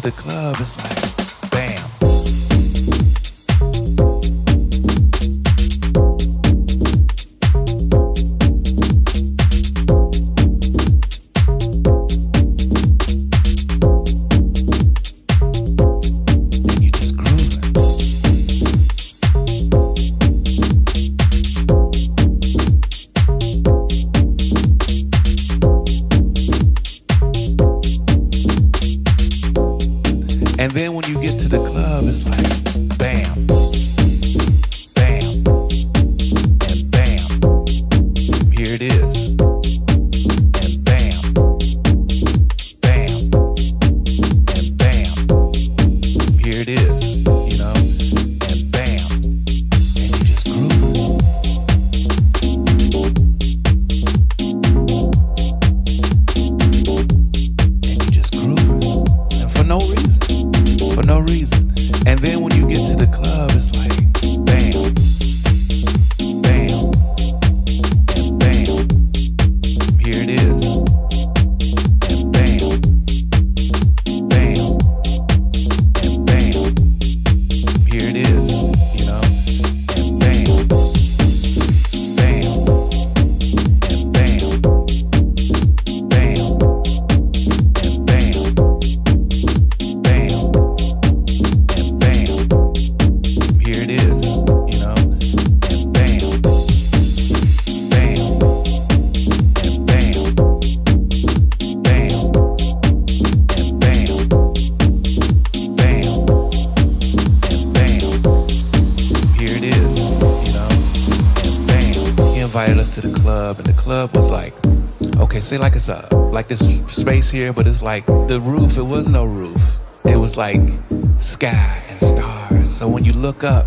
все так, а, like this space here, but it's like the roof, it was no roof. It was like sky and stars. So when you look up,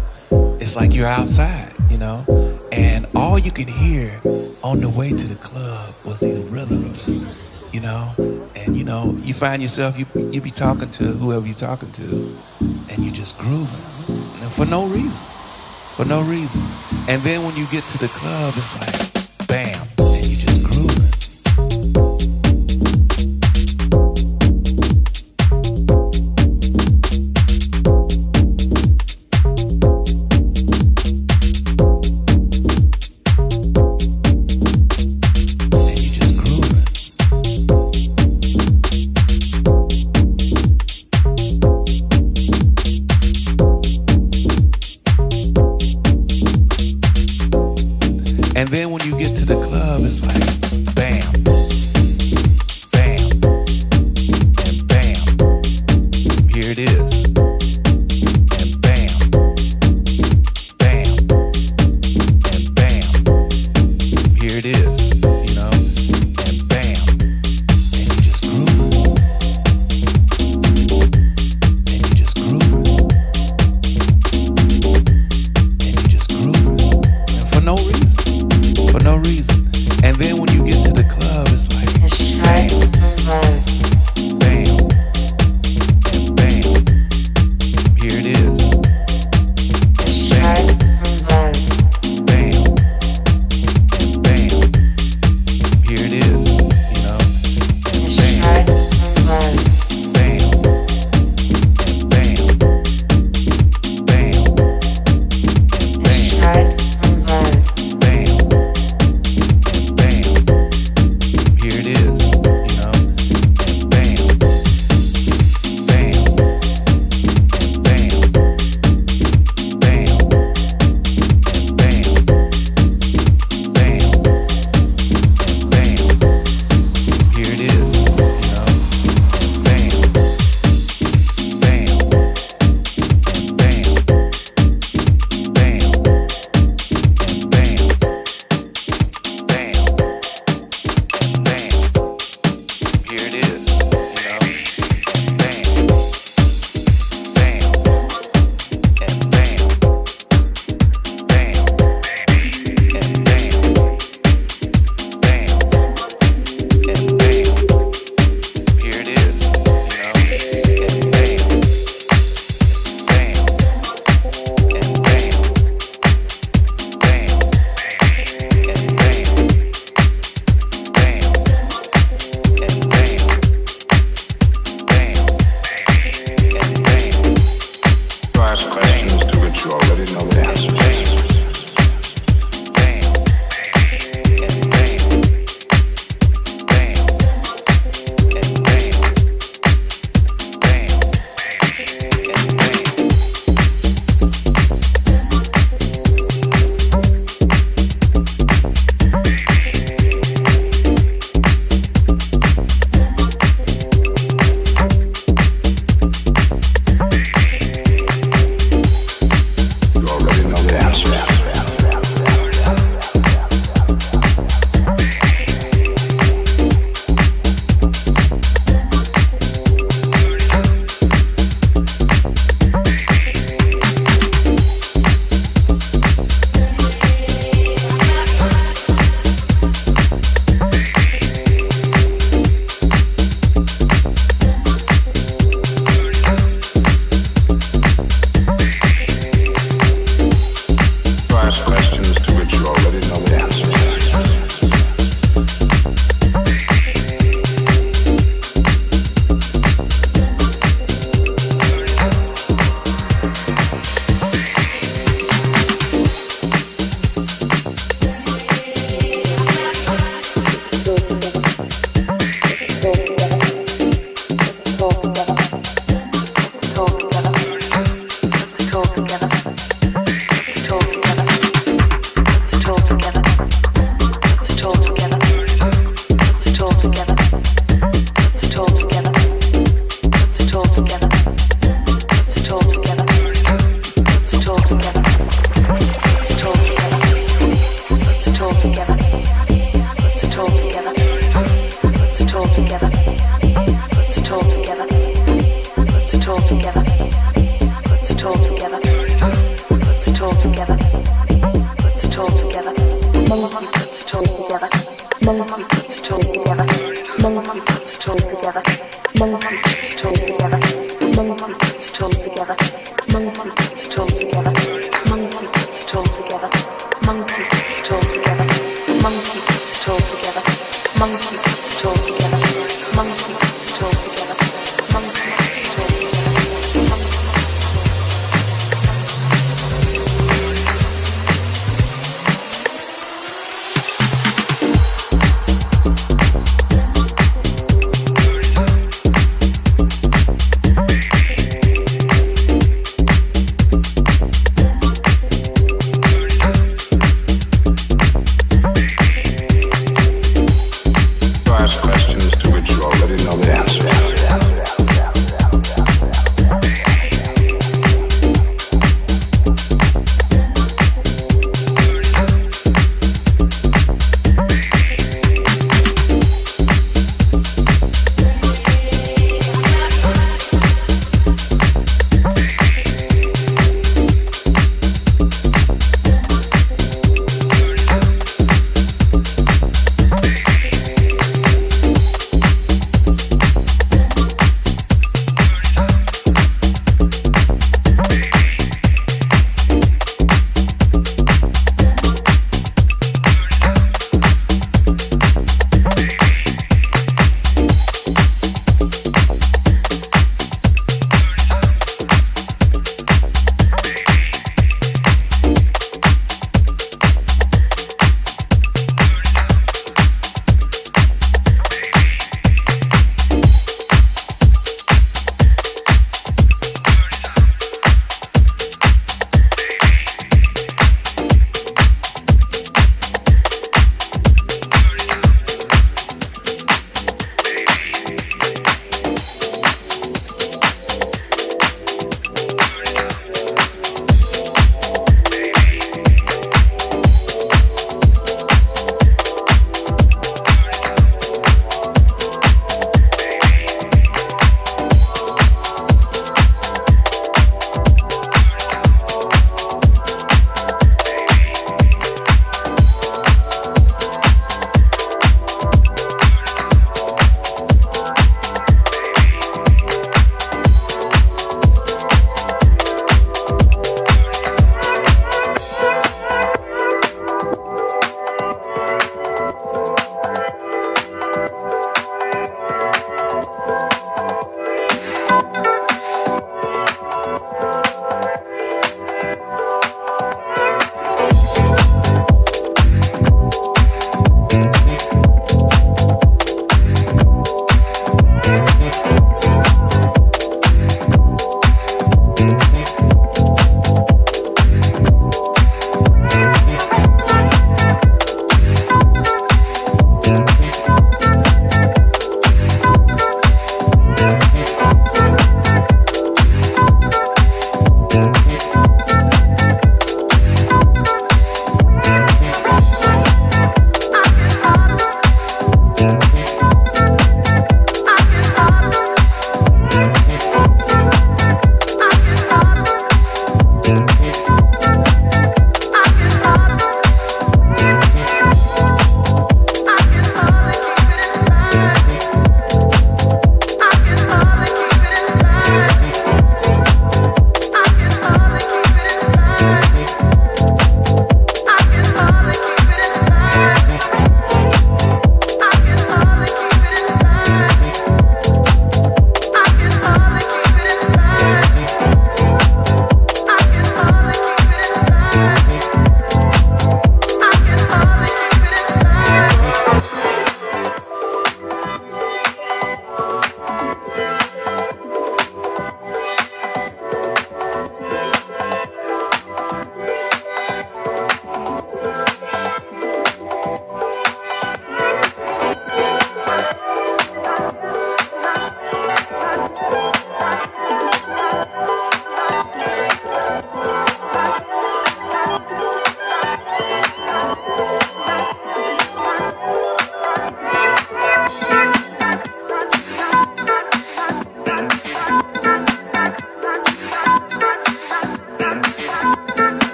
it's like you're outside, you know? And all you could hear on the way to the club was these rhythms, you know? And you know, you find yourself, you, you be talking to whoever you're talking to, and you just grooving and for no reason. For no reason. And then when you get to the club, it's like, bam,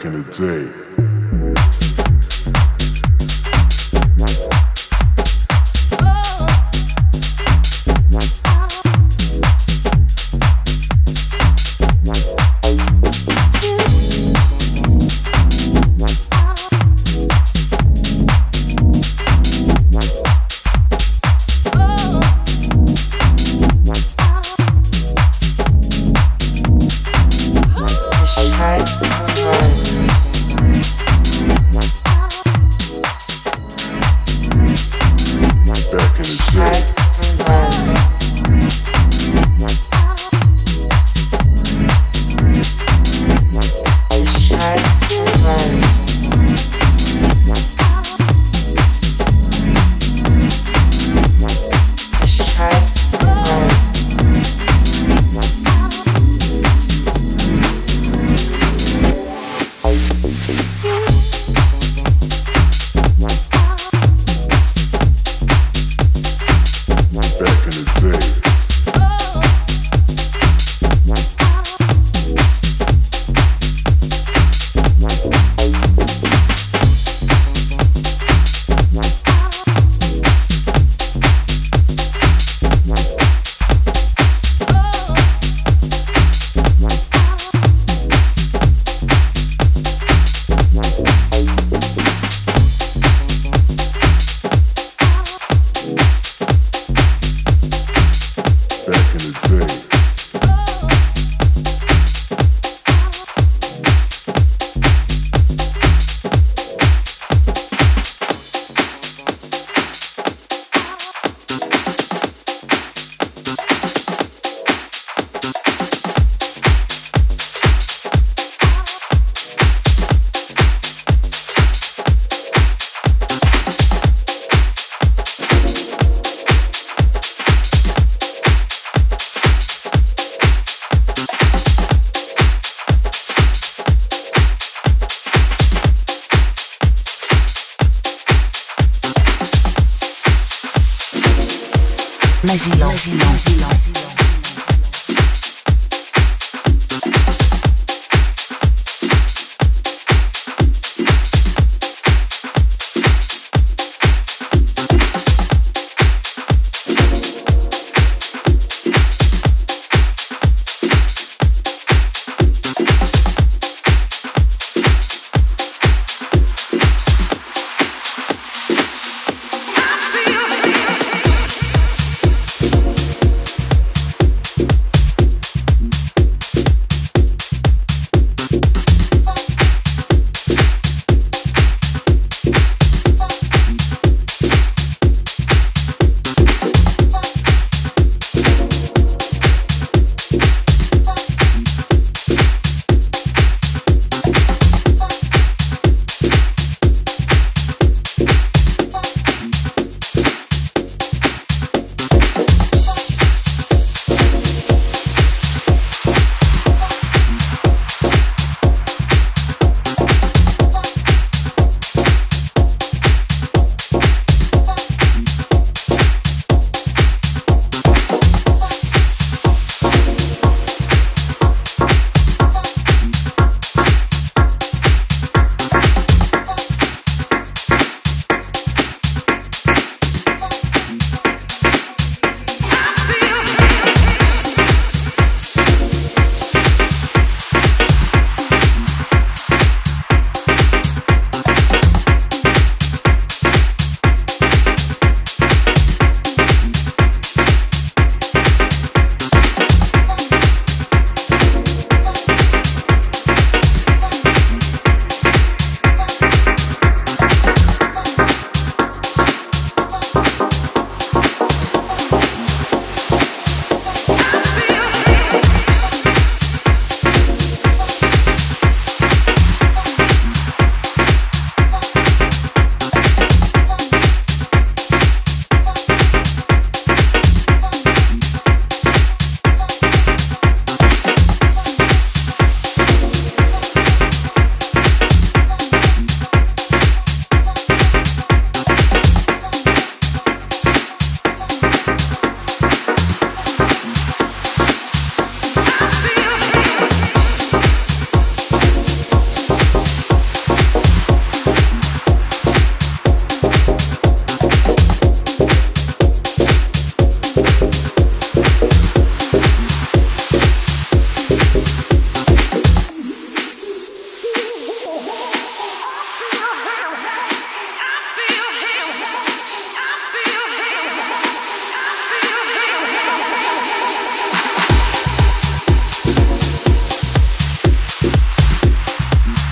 back in the day.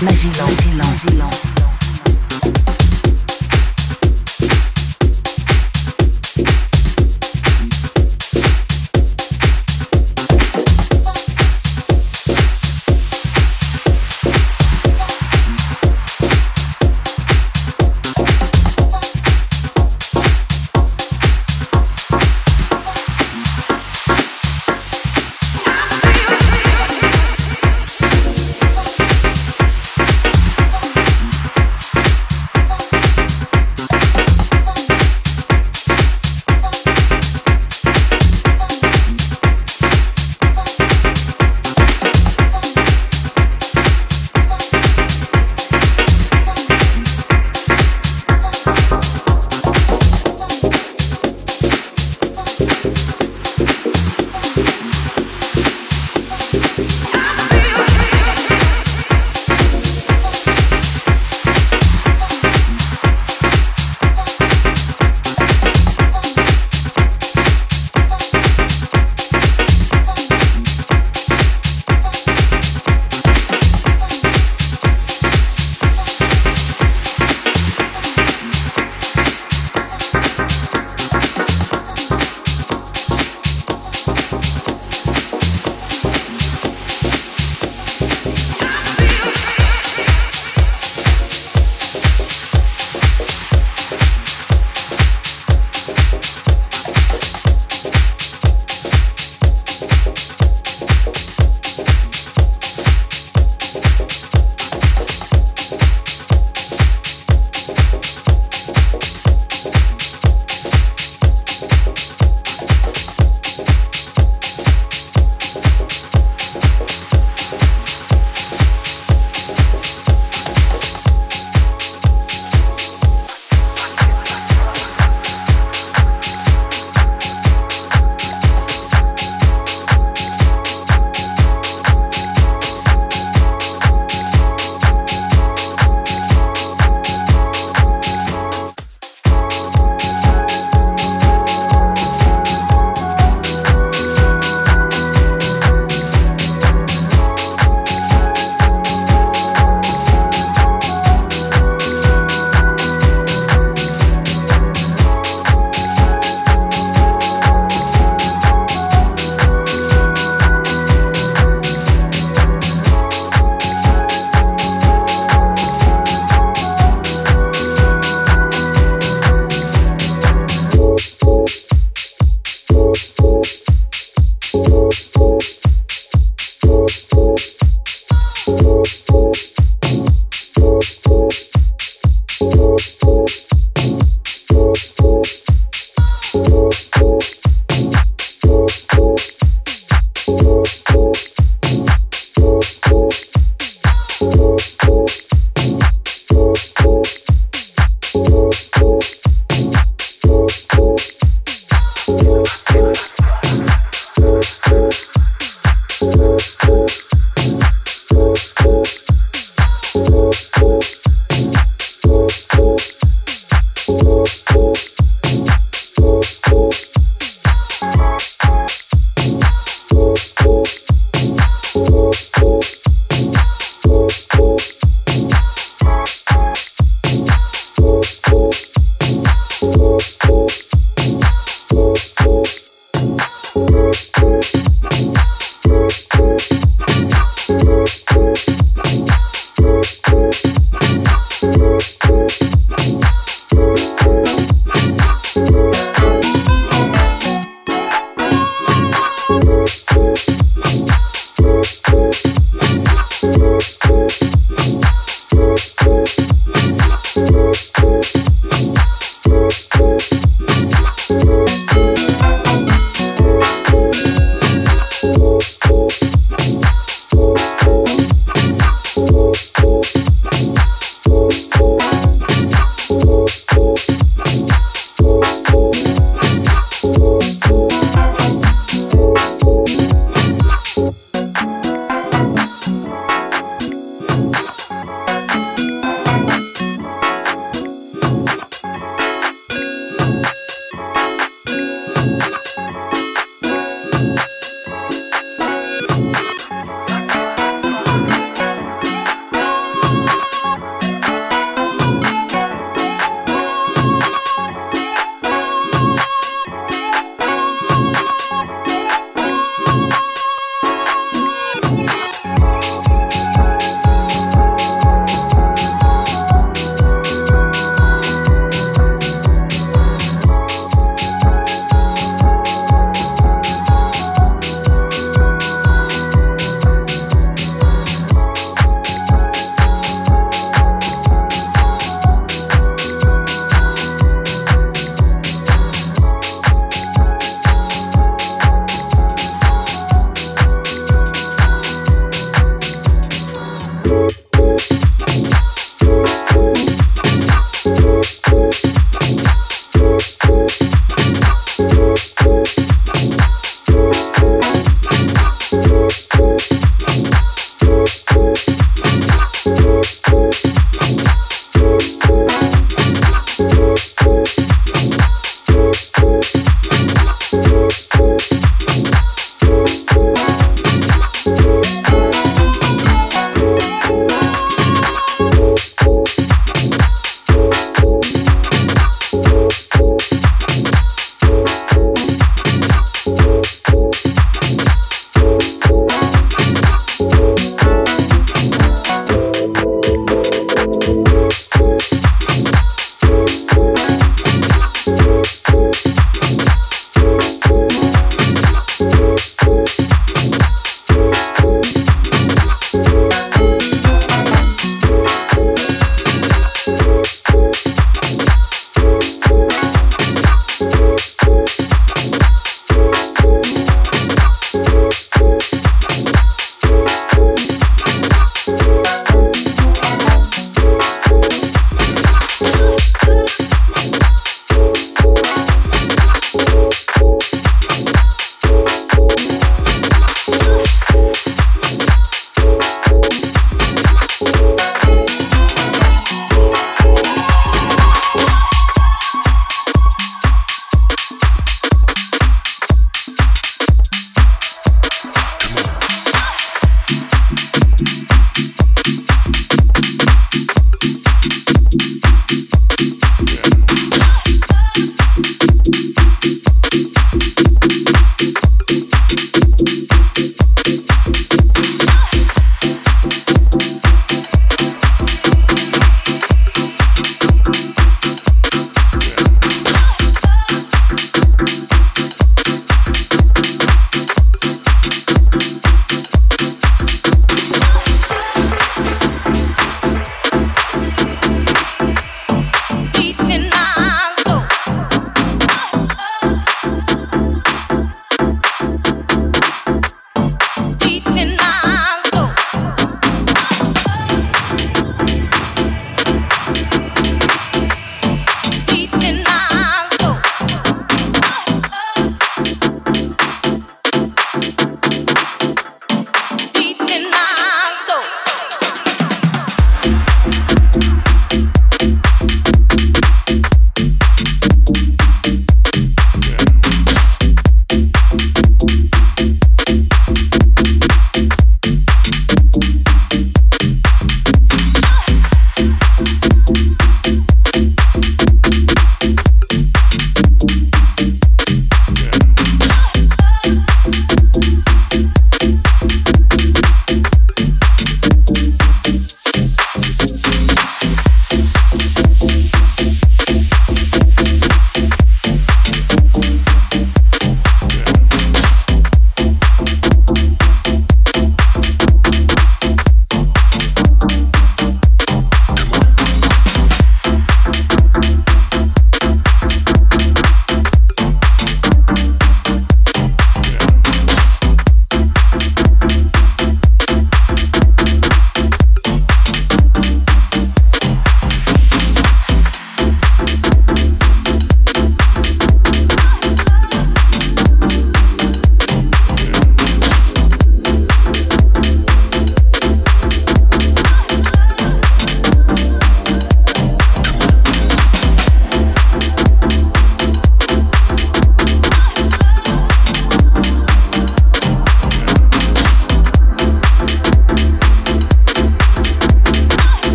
Maginant, Maginant, Maginant.